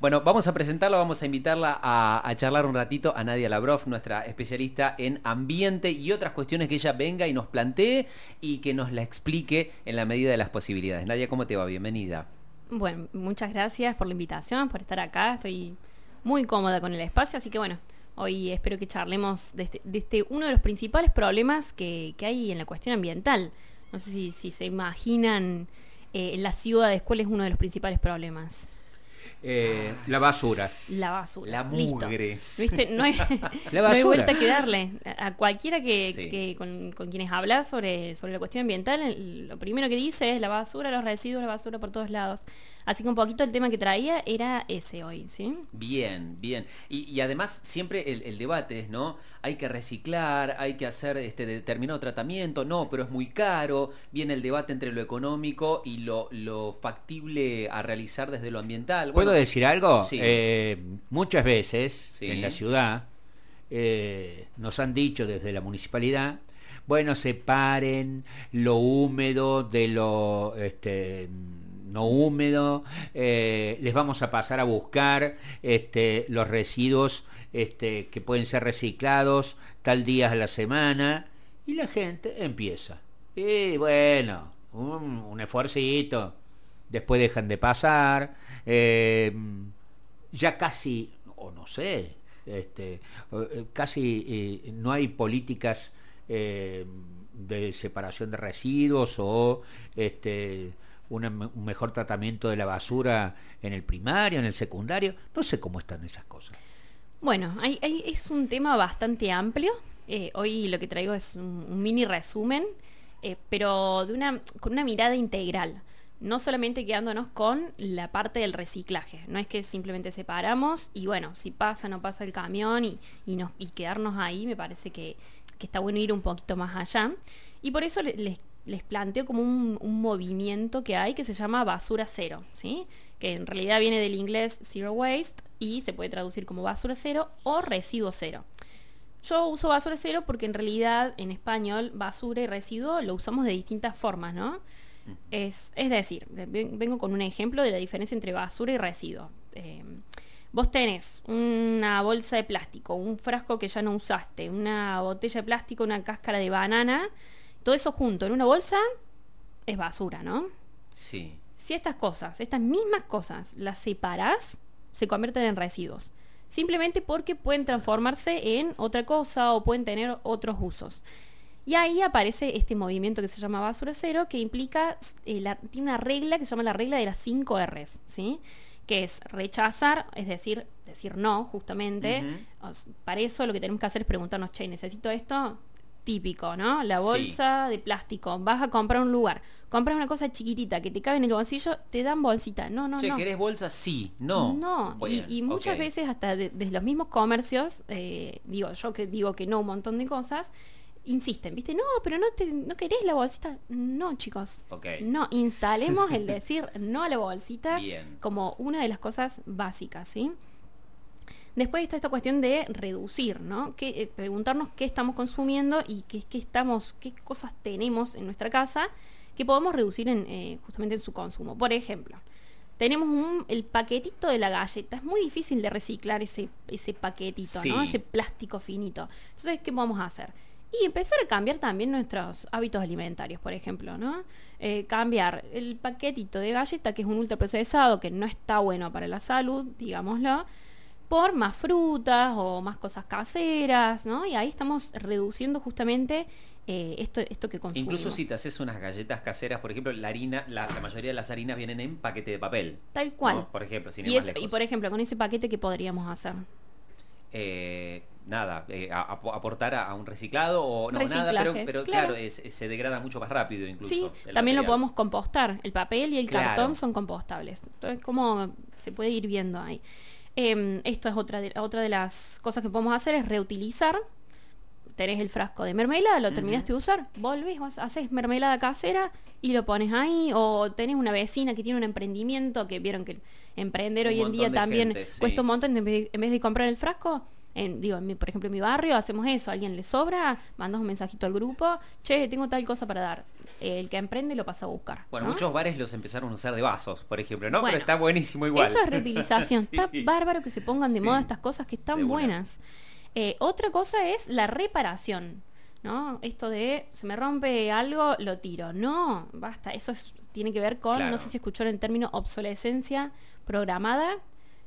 Bueno, vamos a presentarla, vamos a invitarla a, charlar un ratito a Nadia Labrov, nuestra especialista en ambiente y otras cuestiones que ella venga y nos plantee y que nos la explique en la medida de las posibilidades. Nadia, ¿cómo te va? Bienvenida. Bueno, muchas gracias por la invitación, por estar acá. Estoy muy cómoda con el espacio, así que bueno, hoy espero que charlemos de este, este uno de los principales problemas que, hay en la cuestión ambiental. No sé si, se imaginan eh, las ciudades cuál es uno de los principales problemas. Eh, la basura. La basura. La mugre. ¿Viste? No, hay, la basura. vuelta que darle. A cualquiera que, con, quienes habla sobre, sobre la cuestión ambiental, lo primero que dice es la basura, los residuos, la basura por todos lados. Así que un poquito el tema que traía era ese hoy, ¿sí? Bien, bien. Y, además siempre el, debate es, ¿no? Hay que reciclar, hay que hacer este determinado tratamiento, no, pero es muy caro. Viene el debate entre lo económico y lo, factible a realizar desde lo ambiental. ¿Puedo decir algo? Eh, muchas veces en la ciudad eh, nos han dicho desde la municipalidad bueno, separen lo húmedo de lo este, no húmedo, eh, les vamos a pasar a buscar este, los residuos este, que pueden ser reciclados tal día a la semana y la gente empieza. Y bueno, un, un esfuercito, después dejan de pasar, eh, ya casi, o no sé, este, eh, casi no hay políticas de separación de residuos o este, un mejor tratamiento de la basura en el primario, en el secundario. No sé cómo están esas cosas. Bueno, es un tema bastante amplio. Eh, hoy lo que traigo es un, mini resumen, eh, pero con una mirada integral. No solamente quedándonos con la parte del reciclaje. No es que simplemente separamos y bueno, si pasa, no pasa el camión y, nos, y quedarnos ahí, me parece que, está bueno ir un poquito más allá. Y por eso les les planteo como un, movimiento que hay que se llama basura cero, ¿sí? que en realidad viene del inglés zero waste y se puede traducir como basura cero o residuo cero. Yo uso basura cero porque en realidad en español basura y residuo lo usamos de distintas formas, ¿no? Es, decir, vengo con un ejemplo de la diferencia entre basura y residuo. Eh, vos tenés una bolsa de plástico, un frasco que ya no usaste, una botella de plástico, una cáscara de banana, todo eso junto en una bolsa es basura, ¿no? Sí. Si estas cosas, estas mismas cosas, las separas, se convierten en residuos. Simplemente porque pueden transformarse en otra cosa o pueden tener otros usos. Y ahí aparece este movimiento que se llama basura cero, que implica, eh, tiene una regla que se llama la regla de las 5 R's, ¿sí? Que es rechazar, es decir, decir no, justamente. Para eso lo que tenemos que hacer es preguntarnos, che, ¿necesito esto? Típico, ¿no? La bolsa de plástico. Vas a comprar un lugar, compras una cosa chiquitita que te cabe en el bolsillo, te dan bolsita. No, no, che, no. ¿querés bolsa? Sí, no. No, y, muchas veces hasta desde los mismos comercios, eh, digo, yo que digo que no un montón de cosas, insisten, ¿viste? No, pero no, te, no querés la bolsita. No, chicos. No, instalemos el decir no a la bolsita como una de las cosas básicas, ¿sí? Después está esta cuestión de reducir, ¿no? Que, eh, preguntarnos qué estamos consumiendo y qué, qué, estamos, qué cosas tenemos en nuestra casa que podemos reducir en, eh, justamente en su consumo. Por ejemplo, tenemos un, el paquetito de la galleta. Es muy difícil de reciclar ese, ese paquetito, ¿no? Ese plástico finito. Entonces, ¿qué vamos a hacer? Y empezar a cambiar también nuestros hábitos alimentarios, por ejemplo, ¿no? Eh, cambiar el paquetito de galleta, que es un ultraprocesado, que no está bueno para la salud, digámoslo, por más frutas o más cosas caseras, ¿no? Y ahí estamos reduciendo justamente eh, esto, esto que consumimos. Incluso si te haces unas galletas caseras, por ejemplo, la harina, la, mayoría de las harinas vienen en paquete de papel. Tal cual. Por ejemplo, sin y, y por ejemplo, con ese paquete, ¿qué podríamos hacer? Eh, nada, eh, aportar a, un reciclado o no, nada, pero, claro, se degrada mucho más rápido incluso. Sí, también lo podemos compostar. El papel y el cartón son compostables. Entonces, ¿cómo se puede ir viendo ahí? Em, esto es otra de, otra de las cosas que podemos hacer, es reutilizar. Tenés el frasco de mermelada, lo terminaste de usar, volvés, haces mermelada casera y lo pones ahí. O tenés una vecina que tiene un emprendimiento, que vieron que emprender hoy en día también cuesta un montón, en vez, de, comprar el frasco, En, digo, por ejemplo, en mi barrio hacemos eso, alguien le sobra, mandas un mensajito al grupo, che, tengo tal cosa para dar. El que emprende lo pasa a buscar. Bueno, muchos bares los empezaron a usar de vasos, por ejemplo, ¿no? Pero está buenísimo igual. Eso es reutilización. Está bárbaro que se pongan de moda estas cosas que están buenas. Eh, otra cosa es la reparación. ¿no? Esto de se me rompe algo, lo tiro. No, basta. Eso tiene que ver con, no sé si escuchó el término obsolescencia programada.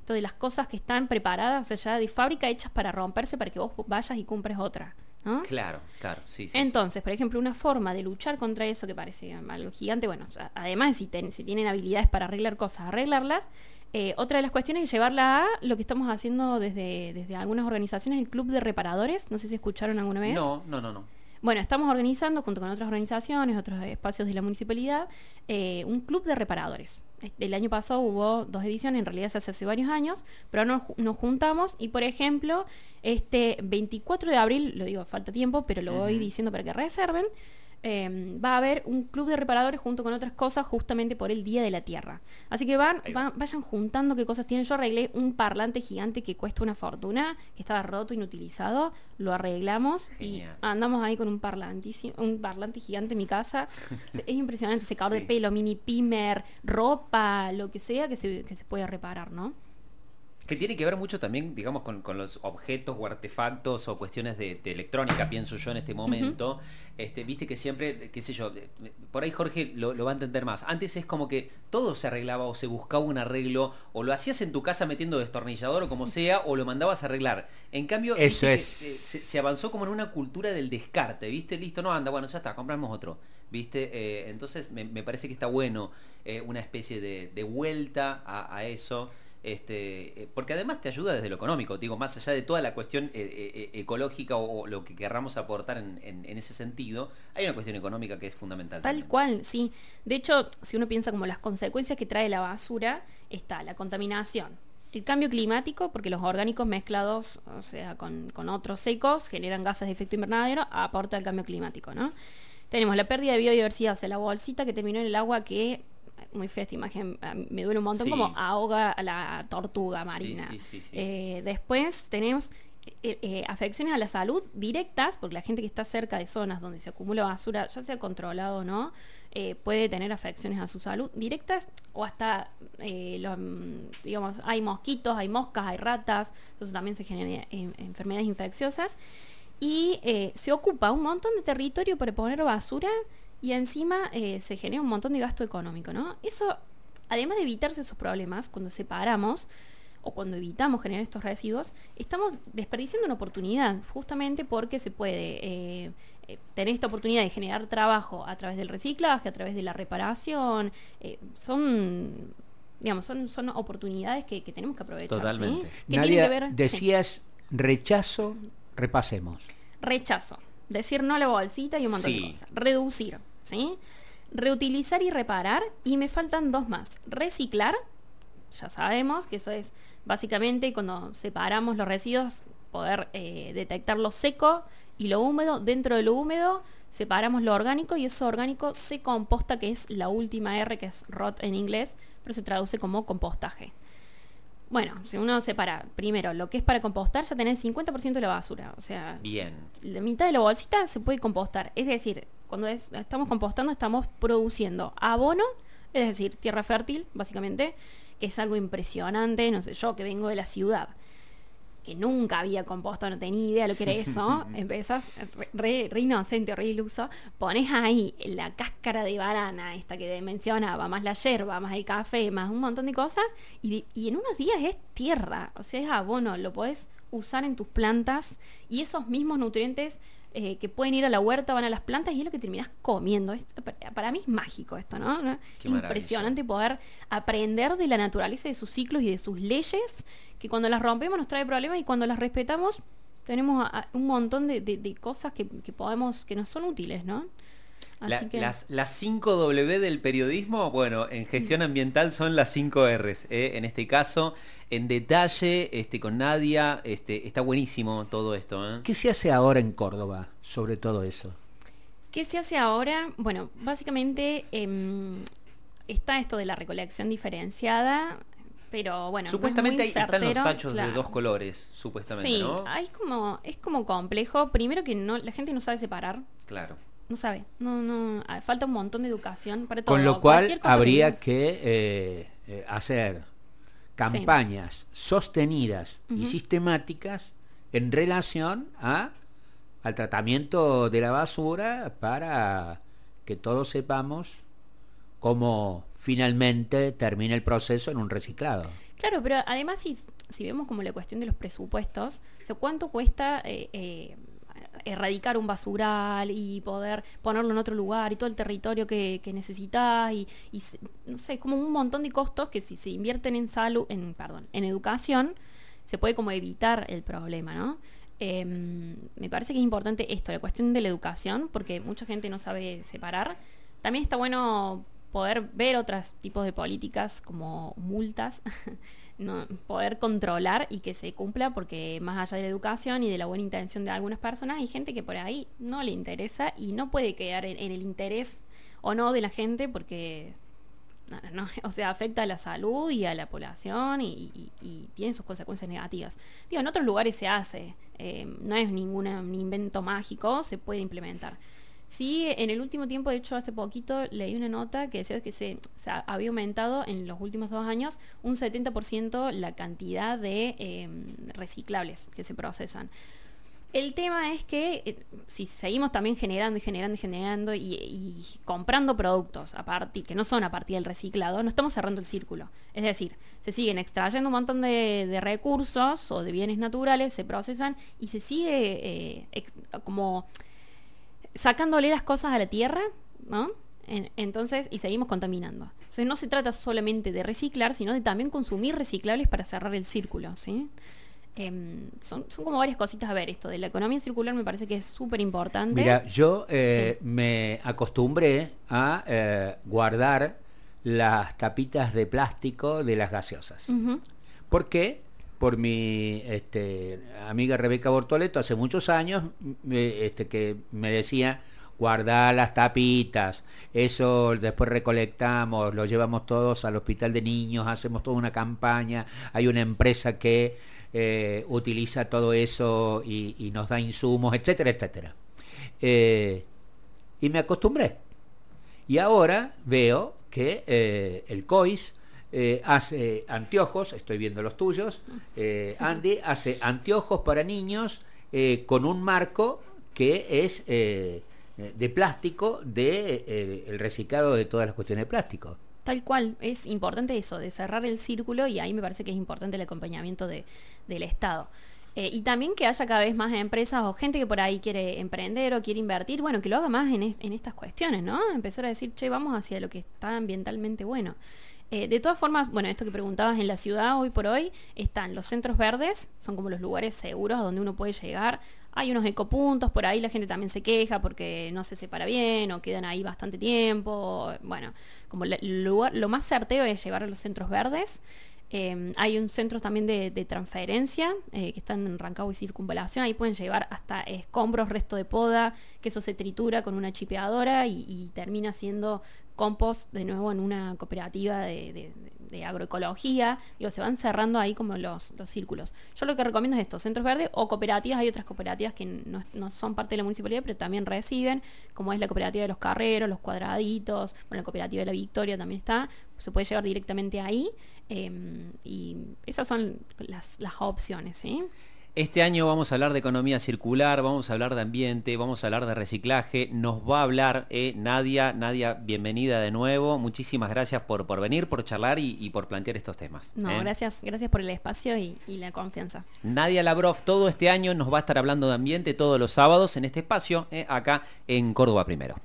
Esto de las cosas que están preparadas, o sea, ya de fábrica hechas para romperse para que vos vayas y cumpres otra. ¿no? Claro, claro, sí, Entonces, por ejemplo, una forma de luchar contra eso que parece algo gigante, bueno, además si, si tienen habilidades para arreglar cosas, arreglarlas, eh, otra de las cuestiones es llevarla a lo que estamos haciendo desde, desde algunas organizaciones, el Club de Reparadores. No sé si escucharon alguna vez. No, no, no, no. Bueno, estamos organizando junto con otras organizaciones, otros espacios de la municipalidad, eh, un club de reparadores. El año pasado hubo dos ediciones, en realidad se hace hace varios años, pero nos, nos juntamos y, por ejemplo, este 24 de abril, lo digo, falta tiempo, pero lo voy diciendo para que reserven, Em, va a haber un club de reparadores junto con otras cosas justamente por el Día de la Tierra. Así que van, vayan juntando qué cosas tienen. Yo arreglé un parlante gigante que cuesta una fortuna, que estaba roto, inutilizado. Lo arreglamos y andamos ahí con un parlantísimo, un parlante gigante en mi casa. es impresionante, secador de pelo, mini pimer, ropa, lo que sea que se, que se pueda reparar, ¿no? Que tiene que ver mucho también, digamos, con, los objetos o artefactos o cuestiones de, electrónica, pienso yo en este momento. este, Viste que siempre, qué sé yo, por ahí Jorge lo, va a entender más. Antes es como que todo se arreglaba o se buscaba un arreglo, o lo hacías en tu casa metiendo destornillador o como sea, o lo mandabas a arreglar. En cambio, Eso es... se, avanzó como en una cultura del descarte, ¿viste? Listo, no anda, bueno, ya está, compramos otro. ¿Viste? Eh, entonces me, parece que está bueno eh, una especie de, vuelta a eso. Este, eh, porque además te ayuda desde lo económico, digo, más allá de toda la cuestión eh, eh, ecológica o, lo que querramos aportar en, ese sentido, hay una cuestión económica que es fundamental. Tal cual, sí. De hecho, si uno piensa como las consecuencias que trae la basura, está la contaminación, el cambio climático, porque los orgánicos mezclados, o sea, con, con otros secos, generan gases de efecto invernadero, aporta el cambio climático, ¿no? Tenemos la pérdida de biodiversidad, o sea, la bolsita que terminó en el agua que muy fea esta imagen, me duele un montón como ahoga a la tortuga marina. Eh, después tenemos eh, eh, afecciones a la salud directas, porque la gente que está cerca de zonas donde se acumula basura, ya sea controlado o no, puede tener afecciones a su salud directas o hasta, digamos, hay mosquitos, hay moscas, hay ratas, entonces también se generan enfermedades infecciosas. Y se ocupa un montón de territorio para poner basura y encima eh, se genera un montón de gasto económico, ¿no? Eso, además de evitarse esos problemas, cuando separamos o cuando evitamos generar estos residuos, estamos desperdiciando una oportunidad, justamente porque se puede eh, eh, tener esta oportunidad de generar trabajo a través del reciclaje, a través de la reparación, son digamos, son, son oportunidades que, tenemos que aprovechar. Totalmente. ¿sí? decías rechazo, repasemos. Rechazo. Decir no a la bolsita y un montón de cosas. Reducir. ¿Sí? Reutilizar y reparar. Y me faltan dos más. Reciclar. Ya sabemos que eso es básicamente cuando separamos los residuos, poder eh, detectar lo seco y lo húmedo. Dentro de lo húmedo separamos lo orgánico y eso orgánico se composta, que es la última R, que es rot en inglés, pero se traduce como compostaje. Bueno, si uno separa primero lo que es para compostar, ya tenés 50% de la basura. O sea, Bien. la mitad de la bolsita se puede compostar. Es decir, cuando estamos compostando estamos produciendo abono, es decir, tierra fértil, básicamente, que es algo impresionante. No sé, yo que vengo de la ciudad que nunca había compuesto, no tenía idea lo que era eso, empezás re, re, inocente, re iluso, pones ahí la cáscara de banana, esta que mencionaba, más la yerba, más el café, más un montón de cosas, y, y en unos días es tierra, o sea, es abono, lo podés usar en tus plantas y esos mismos nutrientes eh, que pueden ir a la huerta, van a las plantas y es lo que terminas comiendo. para mí es mágico esto, ¿no? Impresionante poder aprender de la naturaleza, de sus ciclos y de sus leyes, que cuando las rompemos nos trae problemas y cuando las respetamos tenemos un montón de, cosas que, que, podemos, que nos son útiles, ¿no? Las, las 5 W del periodismo, bueno, en gestión ambiental son las 5 Rs. ¿eh? En este caso, en detalle, este, con Nadia, este, está buenísimo todo esto. ¿eh? ¿Qué se hace ahora en Córdoba sobre todo eso? ¿Qué se hace ahora? Bueno, básicamente em, está esto de la recolección diferenciada, pero bueno. Supuestamente están los tachos de dos colores, supuestamente, sí, hay como, es como complejo. Primero que no, la gente no sabe separar. Claro. No sabe, no, no, ah, falta un montón de educación para todo. Con lo cual habría que, eh, eh, hacer campañas sostenidas y sistemáticas en relación a al tratamiento de la basura para que todos sepamos cómo finalmente termina el proceso en un reciclado. Claro, pero además si, si vemos como la cuestión de los presupuestos, o ¿cuánto cuesta eh, eh, erradicar un basural y poder ponerlo en otro lugar y todo el territorio que, que necesitas y, no sé, como un montón de costos que si se invierten en salud, en, perdón, en educación, se puede como evitar el problema, ¿no? Em, me parece que es importante esto, la cuestión de la educación, porque mucha gente no sabe separar. También está bueno poder ver otros tipos de políticas como multas, no, poder controlar y que se cumpla, porque más allá de la educación y de la buena intención de algunas personas, hay gente que por ahí no le interesa y no puede quedar en el interés o no de la gente porque no, o sea, afecta a la salud y a la población y, tiene sus consecuencias negativas. Digo, en otros lugares se hace, eh, no es ningún invento mágico, se puede implementar. Sí, en el último tiempo, de hecho, hace poquito leí una nota que decía que se, había aumentado en los últimos dos años un 70% la cantidad de eh, reciclables que se procesan. El tema es que eh, si seguimos también generando y generando y generando y, comprando productos que no son a partir del reciclado, no estamos cerrando el círculo. Es decir, se siguen extrayendo un montón de, recursos o de bienes naturales, se procesan y se sigue eh, como sacándole las cosas a la tierra, ¿no? entonces, y seguimos contaminando. Entonces no se trata solamente de reciclar, sino de también consumir reciclables para cerrar el círculo, ¿sí? Em, son, como varias cositas a ver esto de la economía circular me parece que es súper importante mira yo eh, me acostumbré a eh, guardar las tapitas de plástico de las gaseosas ¿por qué? Por mi este, amiga Rebeca Bortoleto hace muchos años este, que me decía guardar las tapitas, eso después recolectamos, lo llevamos todos al hospital de niños, hacemos toda una campaña, hay una empresa que eh, utiliza todo eso y, nos da insumos, etcétera, etcétera. Eh, y me acostumbré. Y ahora veo que eh, el COIS hace anteojos, estoy viendo los tuyos, Andy hace anteojos para niños con un marco que es de plástico de el reciclado de todas las cuestiones de plástico. Tal cual, es importante eso, de cerrar el círculo y ahí me parece que es importante el acompañamiento de, del Estado. Eh, y también que haya cada vez más empresas o gente que por ahí quiere emprender o quiere invertir, bueno, que lo haga más en, en estas cuestiones, ¿no? Empezar a decir, che, vamos hacia lo que está ambientalmente bueno. Eh, de todas formas, bueno, esto que preguntabas en la ciudad hoy por hoy, están los centros verdes, son como los lugares seguros donde uno puede llegar. Hay unos ecopuntos, por ahí la gente también se queja porque no se separa bien o quedan ahí bastante tiempo. Bueno, como lugar, lo más certero es llevar a los centros verdes. Em, hay un centro también de, transferencia eh, que están en Rancagua y Circunvalación. Ahí pueden llevar hasta escombros, resto de poda, que eso se tritura con una chipeadora y termina siendo compost de nuevo en una cooperativa de, agroecología. Digo, se van cerrando ahí como los, círculos. Yo lo que recomiendo es esto, centros verdes o cooperativas. Hay otras cooperativas que no, son parte de la municipalidad, pero también reciben, como es la cooperativa de los carreros, los cuadraditos, bueno, la cooperativa de la Victoria también está. Se puede llevar directamente ahí. Em, y esas son las, las opciones, ¿sí? Este año vamos a hablar de economía circular, vamos a hablar de ambiente, vamos a hablar de reciclaje. Nos va a hablar eh, Nadia. Nadia, bienvenida de nuevo. Muchísimas gracias por, por venir, por charlar y, por plantear estos temas. No, ¿eh? gracias, gracias por el espacio y, y, la confianza. Nadia Labrov, todo este año nos va a estar hablando de ambiente todos los sábados en este espacio, eh, acá en Córdoba Primero.